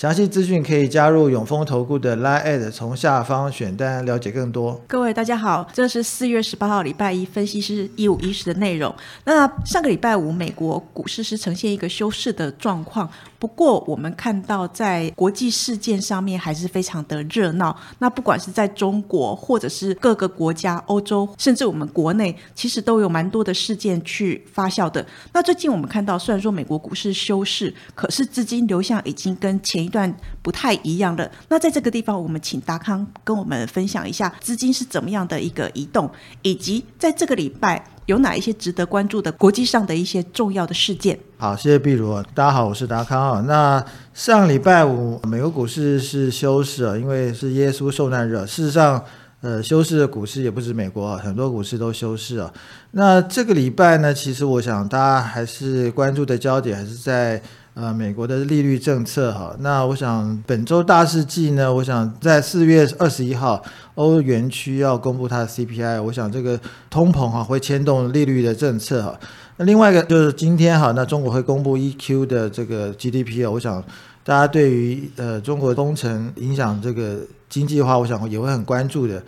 详细资讯可以加入永丰投顾的 Line，从下方选单了解更多。各位大家好，这是四月十八号礼拜一分析师一五一十的内容。那上个礼拜五，美国股市是呈现一个休市的状况。不过，我们看到在国际事件上面还是非常的热闹。那不管是在中国，或者是各个国家、欧洲，甚至我们国内，其实都有蛮多的事件去发酵的。那最近我们看到，虽然说美国股市休市，可是资金流向已经跟前一段不太一样了。那在这个地方，我们请达康跟我们分享一下资金是怎么样的一个移动，以及在这个礼拜。有哪一些值得关注的国际上的一些重要的事件？好，谢谢碧如。大家好，我是达康啊。那上礼拜五美国股市是休市啊，因为是耶稣受难日。事实上，呃，休市的股市也不止美国，很多股市都休市啊。那这个礼拜呢，其实我想大家还是关注的焦点还是在。呃，美国的利率政策哈，那我想本周大事记呢，我想在四月二十一号，欧元区要公布它的 CPI，我想这个通膨哈会牵动利率的政策哈。那另外一个就是今天哈，那中国会公布 EQ 的这个 GDP 啊，我想大家对于呃中国工程影响这个经济的话，我想也会很关注的。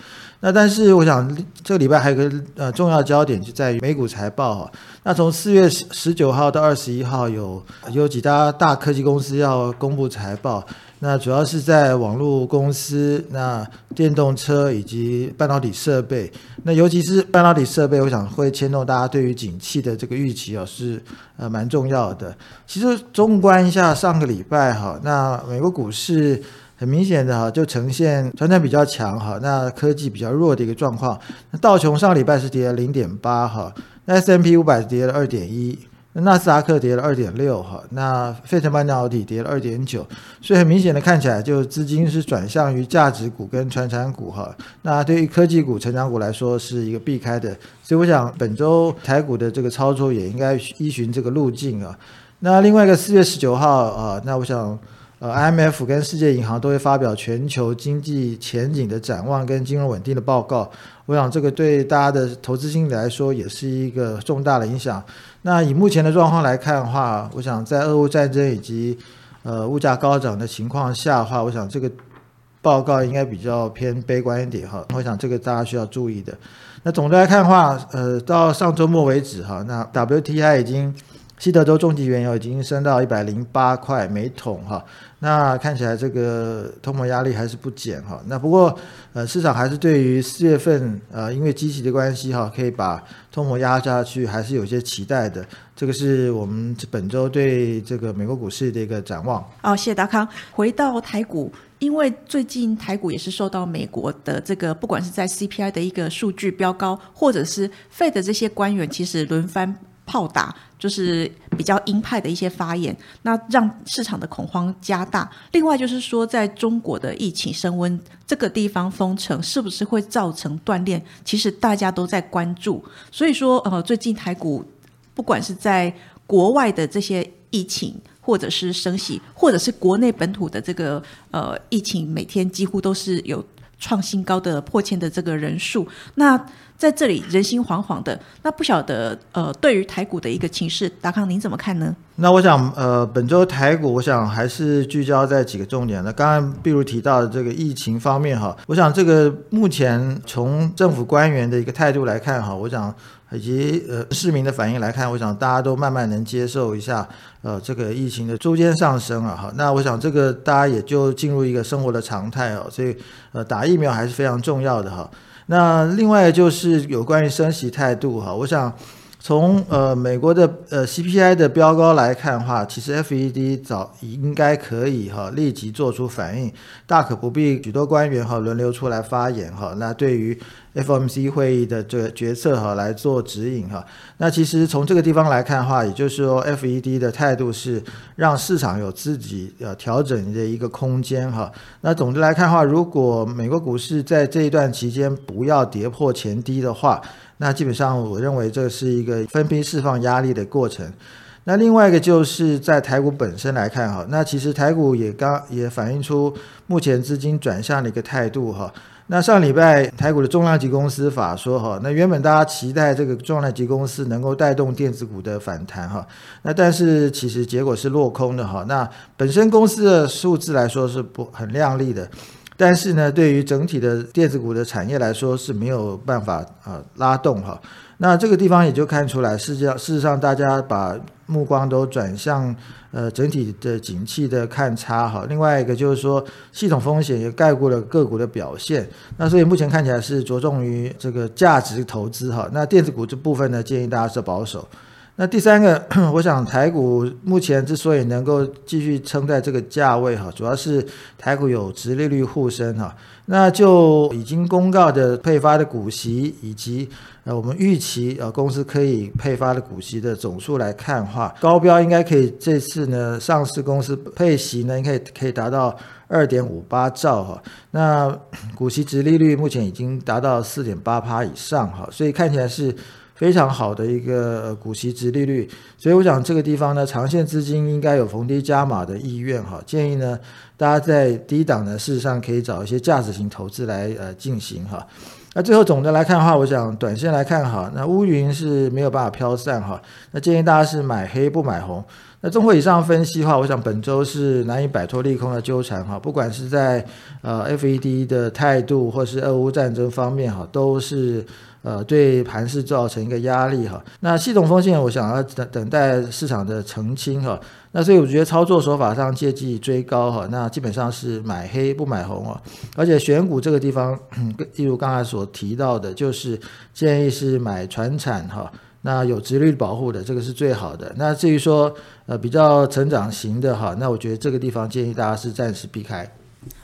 那但是我想这个礼拜还有个呃重要焦点就在于美股财报哈。那从四月十十九号到二十一号有有几家大科技公司要公布财报，那主要是在网络公司、那电动车以及半导体设备。那尤其是半导体设备，我想会牵动大家对于景气的这个预期啊，是呃蛮重要的。其实纵观一下上个礼拜哈，那美国股市。很明显的哈，就呈现传统比较强哈，那科技比较弱的一个状况。那道琼上礼拜是跌了零点八哈，S M P 五百跌了二点一，纳斯达克跌了二点六哈，那费城半导体跌了二点九，所以很明显的看起来，就资金是转向于价值股跟传产股哈。那对于科技股、成长股来说是一个避开的，所以我想本周台股的这个操作也应该依循这个路径啊。那另外一个四月十九号啊，那我想。呃，IMF 跟世界银行都会发表全球经济前景的展望跟金融稳定的报告。我想这个对大家的投资心理来说也是一个重大的影响。那以目前的状况来看的话，我想在俄乌战争以及呃物价高涨的情况下的话，我想这个报告应该比较偏悲观一点哈。我想这个大家需要注意的。那总的来看的话，呃，到上周末为止哈，那 WTI 已经。西德州重级原油已经升到一百零八块每桶哈，那看起来这个通膨压力还是不减哈。那不过呃市场还是对于四月份呃因为机器的关系哈，可以把通膨压下去，还是有些期待的。这个是我们本周对这个美国股市的一个展望。哦，谢谢达康。回到台股，因为最近台股也是受到美国的这个不管是在 CPI 的一个数据飙高，或者是费的这些官员其实轮番。炮打就是比较鹰派的一些发言，那让市场的恐慌加大。另外就是说，在中国的疫情升温，这个地方封城是不是会造成断裂？其实大家都在关注。所以说，呃，最近台股不管是在国外的这些疫情，或者是升息，或者是国内本土的这个呃疫情，每天几乎都是有创新高的破千的这个人数。那在这里人心惶惶的。那不晓得呃，对于台股的一个情势，达康您怎么看呢？那我想，呃，本周台股，我想还是聚焦在几个重点。那刚刚比如提到的这个疫情方面哈，我想这个目前从政府官员的一个态度来看哈，我想以及呃市民的反应来看，我想大家都慢慢能接受一下，呃，这个疫情的逐渐上升啊哈。那我想这个大家也就进入一个生活的常态哦，所以呃打疫苗还是非常重要的哈。那另外就是有关于升息态度哈，我想。从呃美国的呃 CPI 的标高来看的话，其实 FED 早应该可以哈立即做出反应，大可不必许多官员哈轮流出来发言哈。那对于 FOMC 会议的这个决策哈来做指引哈。那其实从这个地方来看的话，也就是说 FED 的态度是让市场有自己呃调整的一个空间哈。那总的来看的话，如果美国股市在这一段期间不要跌破前低的话，那基本上，我认为这是一个分批释放压力的过程。那另外一个就是在台股本身来看哈，那其实台股也刚也反映出目前资金转向的一个态度哈。那上礼拜台股的重量级公司法说哈，那原本大家期待这个重量级公司能够带动电子股的反弹哈，那但是其实结果是落空的哈。那本身公司的数字来说是不很亮丽的。但是呢，对于整体的电子股的产业来说是没有办法啊拉动哈。那这个地方也就看出来，事实上事实上大家把目光都转向呃整体的景气的看差哈。另外一个就是说，系统风险也盖过了个股的表现。那所以目前看起来是着重于这个价值投资哈。那电子股这部分呢，建议大家是保守。那第三个，我想台股目前之所以能够继续撑在这个价位哈，主要是台股有直利率护身哈。那就已经公告的配发的股息，以及呃我们预期呃公司可以配发的股息的总数来看话，高标应该可以这次呢上市公司配息呢应该可以达到二点五八兆哈。那股息直利率目前已经达到四点八趴以上哈，所以看起来是。非常好的一个股息值利率，所以我想这个地方呢，长线资金应该有逢低加码的意愿哈。建议呢，大家在低档呢，事实上可以找一些价值型投资来呃进行哈。那最后总的来看的话，我想短线来看哈，那乌云是没有办法飘散哈。那建议大家是买黑不买红。那综合以上分析的话，我想本周是难以摆脱利空的纠缠哈。不管是在呃 FED 的态度，或是俄乌战争方面哈，都是。呃，对盘势造成一个压力哈。那系统风险，我想要等等待市场的澄清哈。那所以我觉得操作手法上借机追高哈，那基本上是买黑不买红啊。而且选股这个地方，例如刚才所提到的，就是建议是买船产哈。那有直率保护的，这个是最好的。那至于说呃比较成长型的哈，那我觉得这个地方建议大家是暂时避开。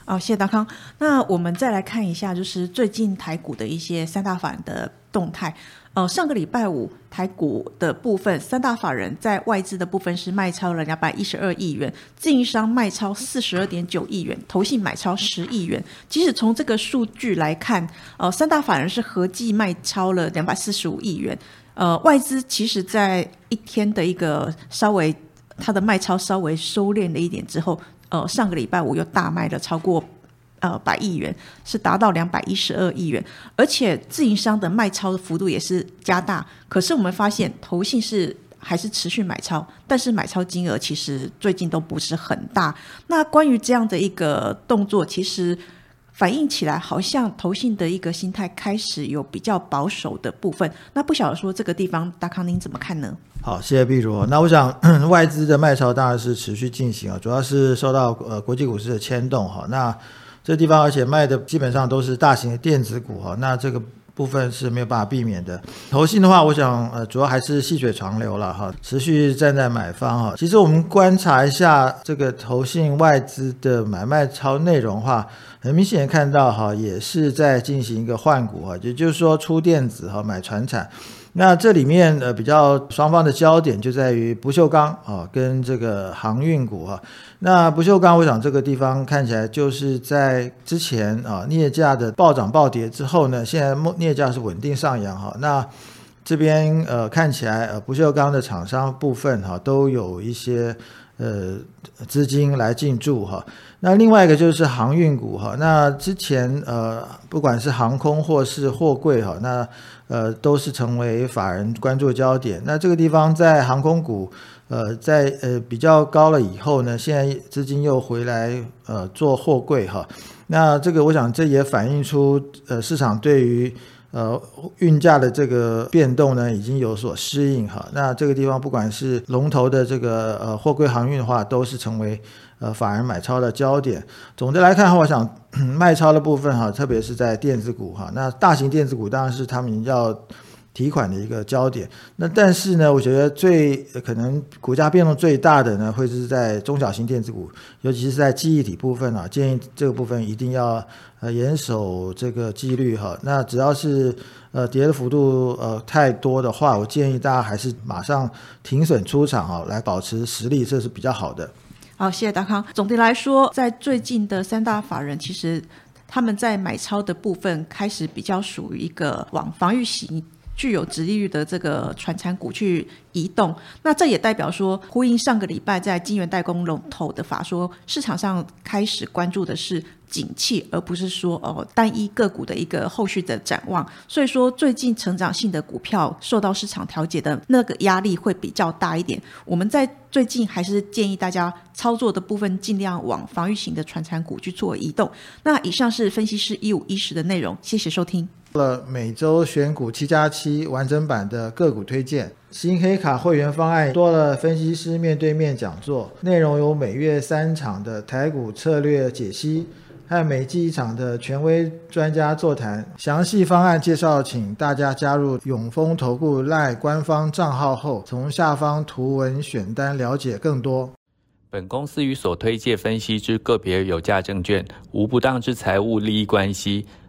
哦，谢谢大康。那我们再来看一下，就是最近台股的一些三大法人的动态。呃，上个礼拜五台股的部分，三大法人在外资的部分是卖超了两百一十二亿元，自营商卖超四十二点九亿元，投信买超十亿元。即使从这个数据来看，呃，三大法人是合计卖超了两百四十五亿元。呃，外资其实在一天的一个稍微它的卖超稍微收敛了一点之后。呃，上个礼拜五又大卖了超过呃百亿元，是达到两百一十二亿元，而且自营商的卖超的幅度也是加大。可是我们发现，投信是还是持续买超，但是买超金额其实最近都不是很大。那关于这样的一个动作，其实反映起来好像投信的一个心态开始有比较保守的部分。那不晓得说这个地方，大康您怎么看呢？好，谢谢碧如。那我想 外资的卖超当然是持续进行啊，主要是受到呃国际股市的牵动哈。那这地方而且卖的基本上都是大型的电子股哈，那这个部分是没有办法避免的。投信的话，我想呃主要还是细水长流了哈，持续站在买方哈。其实我们观察一下这个投信外资的买卖超内容的话，很明显看到哈，也是在进行一个换股啊，也就是说出电子哈买船产。那这里面呃比较双方的焦点就在于不锈钢啊跟这个航运股啊。那不锈钢，我想这个地方看起来就是在之前啊镍价的暴涨暴跌之后呢，现在镍价是稳定上扬哈。那这边呃看起来呃不锈钢的厂商部分哈都有一些呃资金来进驻哈。那另外一个就是航运股哈。那之前呃不管是航空或是货柜哈，那呃，都是成为法人关注焦点。那这个地方在航空股，呃，在呃比较高了以后呢，现在资金又回来呃做货柜哈。那这个我想这也反映出呃市场对于呃运价的这个变动呢已经有所适应哈。那这个地方不管是龙头的这个呃货柜航运的话，都是成为。呃，法人买超的焦点。总的来看，我想 卖超的部分哈，特别是在电子股哈，那大型电子股当然是他们要提款的一个焦点。那但是呢，我觉得最可能股价变动最大的呢，会是在中小型电子股，尤其是在记忆体部分啊，建议这个部分一定要呃严守这个纪律哈。那只要是呃跌的幅度呃太多的话，我建议大家还是马上停损出场啊，来保持实力，这是比较好的。好，谢谢达康。总的来说，在最近的三大法人，其实他们在买超的部分开始比较属于一个往防御型、具有直利率的这个传产股去移动。那这也代表说，呼应上个礼拜在金源代工龙头的法说，市场上开始关注的是。景气，而不是说哦单一个股的一个后续的展望。所以说，最近成长性的股票受到市场调节的那个压力会比较大一点。我们在最近还是建议大家操作的部分，尽量往防御型的传产股去做移动。那以上是分析师一五一十的内容，谢谢收听。了每周选股七加七完整版的个股推荐，新黑卡会员方案多了分析师面对面讲座，内容有每月三场的台股策略解析。和每季一场的权威专家座谈，详细方案介绍，请大家加入永丰投顾赖官方账号后，从下方图文选单了解更多。本公司与所推介分析之个别有价证券无不当之财务利益关系。